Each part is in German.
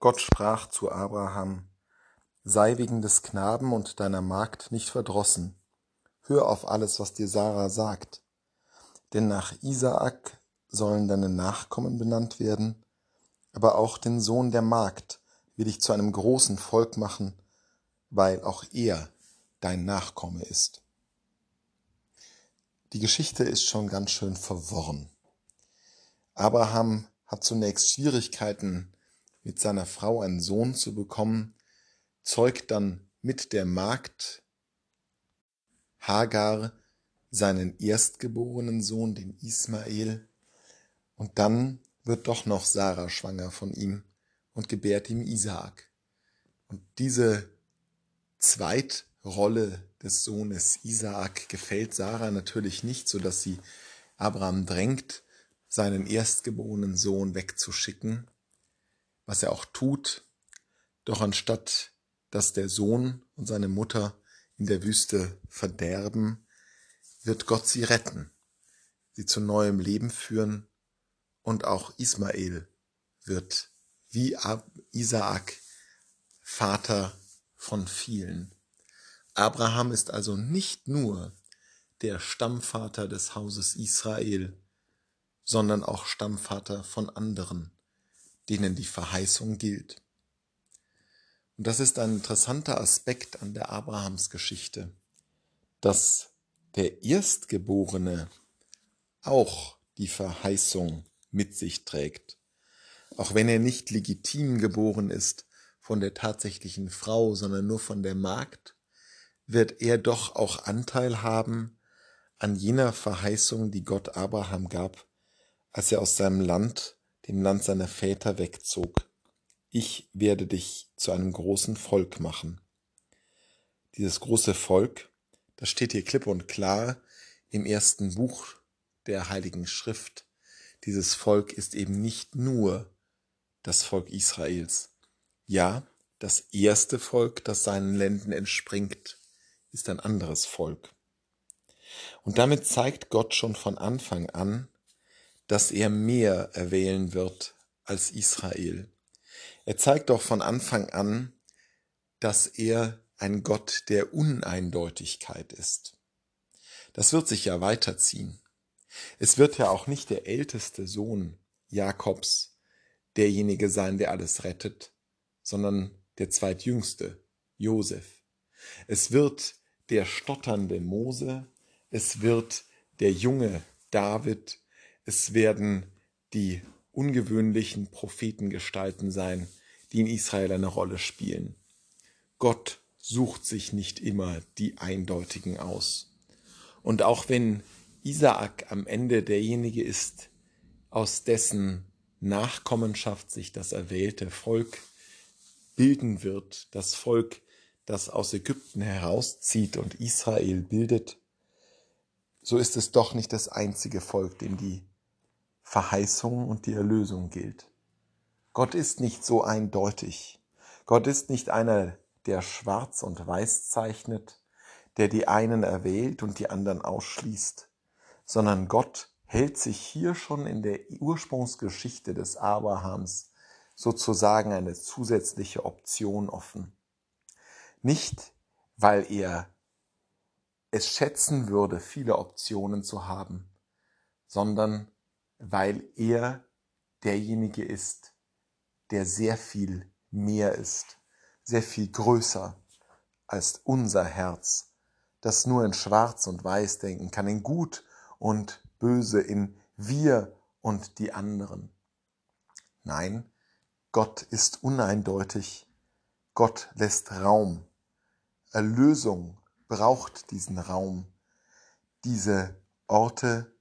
Gott sprach zu Abraham, sei wegen des Knaben und deiner Magd nicht verdrossen. Hör auf alles, was dir Sarah sagt. Denn nach Isaak sollen deine Nachkommen benannt werden, aber auch den Sohn der Magd will ich zu einem großen Volk machen, weil auch er dein Nachkomme ist. Die Geschichte ist schon ganz schön verworren. Abraham hat zunächst Schwierigkeiten, mit seiner Frau einen Sohn zu bekommen, zeugt dann mit der Magd Hagar seinen erstgeborenen Sohn, den Ismael, und dann wird doch noch Sarah schwanger von ihm und gebärt ihm Isaak. Und diese Zweitrolle des Sohnes Isaak gefällt Sarah natürlich nicht, so dass sie Abraham drängt, seinen erstgeborenen Sohn wegzuschicken, was er auch tut, doch anstatt dass der Sohn und seine Mutter in der Wüste verderben, wird Gott sie retten, sie zu neuem Leben führen und auch Ismael wird wie Isaak Vater von vielen. Abraham ist also nicht nur der Stammvater des Hauses Israel, sondern auch Stammvater von anderen, denen die Verheißung gilt. Und das ist ein interessanter Aspekt an der Abrahamsgeschichte, dass der Erstgeborene auch die Verheißung mit sich trägt, auch wenn er nicht legitim geboren ist von der tatsächlichen Frau, sondern nur von der Magd, wird er doch auch Anteil haben an jener Verheißung, die Gott Abraham gab, als er aus seinem Land, dem Land seiner Väter, wegzog. Ich werde dich zu einem großen Volk machen. Dieses große Volk, das steht hier klipp und klar im ersten Buch der Heiligen Schrift. Dieses Volk ist eben nicht nur das Volk Israels. Ja, das erste Volk, das seinen Länden entspringt, ist ein anderes Volk. Und damit zeigt Gott schon von Anfang an, dass er mehr erwählen wird als Israel. Er zeigt doch von Anfang an, dass er ein Gott der Uneindeutigkeit ist. Das wird sich ja weiterziehen. Es wird ja auch nicht der älteste Sohn Jakobs derjenige sein, der alles rettet, sondern der zweitjüngste, Josef. Es wird der stotternde Mose, es wird der junge David, es werden die ungewöhnlichen Prophetengestalten sein, die in Israel eine Rolle spielen. Gott sucht sich nicht immer die Eindeutigen aus. Und auch wenn Isaak am Ende derjenige ist, aus dessen Nachkommenschaft sich das erwählte Volk bilden wird, das Volk, das aus Ägypten herauszieht und Israel bildet, so ist es doch nicht das einzige Volk, dem die Verheißung und die Erlösung gilt. Gott ist nicht so eindeutig. Gott ist nicht einer, der schwarz und weiß zeichnet, der die einen erwählt und die anderen ausschließt, sondern Gott hält sich hier schon in der Ursprungsgeschichte des Abrahams sozusagen eine zusätzliche Option offen. Nicht, weil er es schätzen würde, viele Optionen zu haben, sondern weil er derjenige ist, der sehr viel mehr ist, sehr viel größer als unser Herz, das nur in Schwarz und Weiß denken kann, in Gut und Böse, in wir und die anderen. Nein, Gott ist uneindeutig, Gott lässt Raum. Erlösung braucht diesen Raum, diese Orte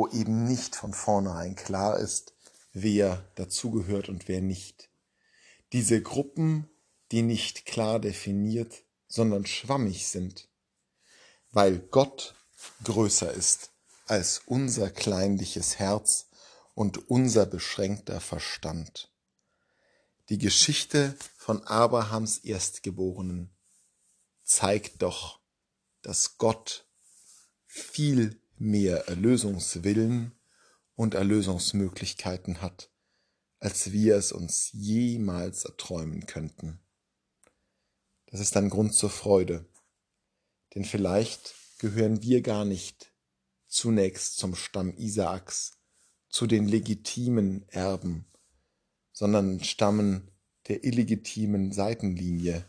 wo eben nicht von vornherein klar ist, wer dazugehört und wer nicht. Diese Gruppen, die nicht klar definiert, sondern schwammig sind, weil Gott größer ist als unser kleinliches Herz und unser beschränkter Verstand. Die Geschichte von Abrahams Erstgeborenen zeigt doch, dass Gott viel mehr Erlösungswillen und Erlösungsmöglichkeiten hat als wir es uns jemals erträumen könnten. Das ist ein Grund zur Freude, denn vielleicht gehören wir gar nicht zunächst zum Stamm Isaaks, zu den legitimen Erben, sondern stammen der illegitimen Seitenlinie,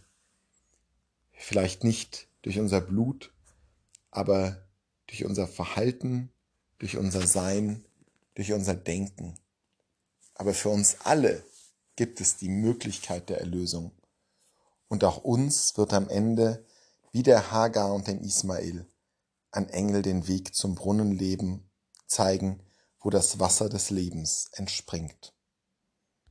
vielleicht nicht durch unser Blut, aber durch unser Verhalten, durch unser Sein, durch unser Denken. Aber für uns alle gibt es die Möglichkeit der Erlösung. Und auch uns wird am Ende, wie der Hagar und den Ismael, ein Engel den Weg zum Brunnenleben zeigen, wo das Wasser des Lebens entspringt.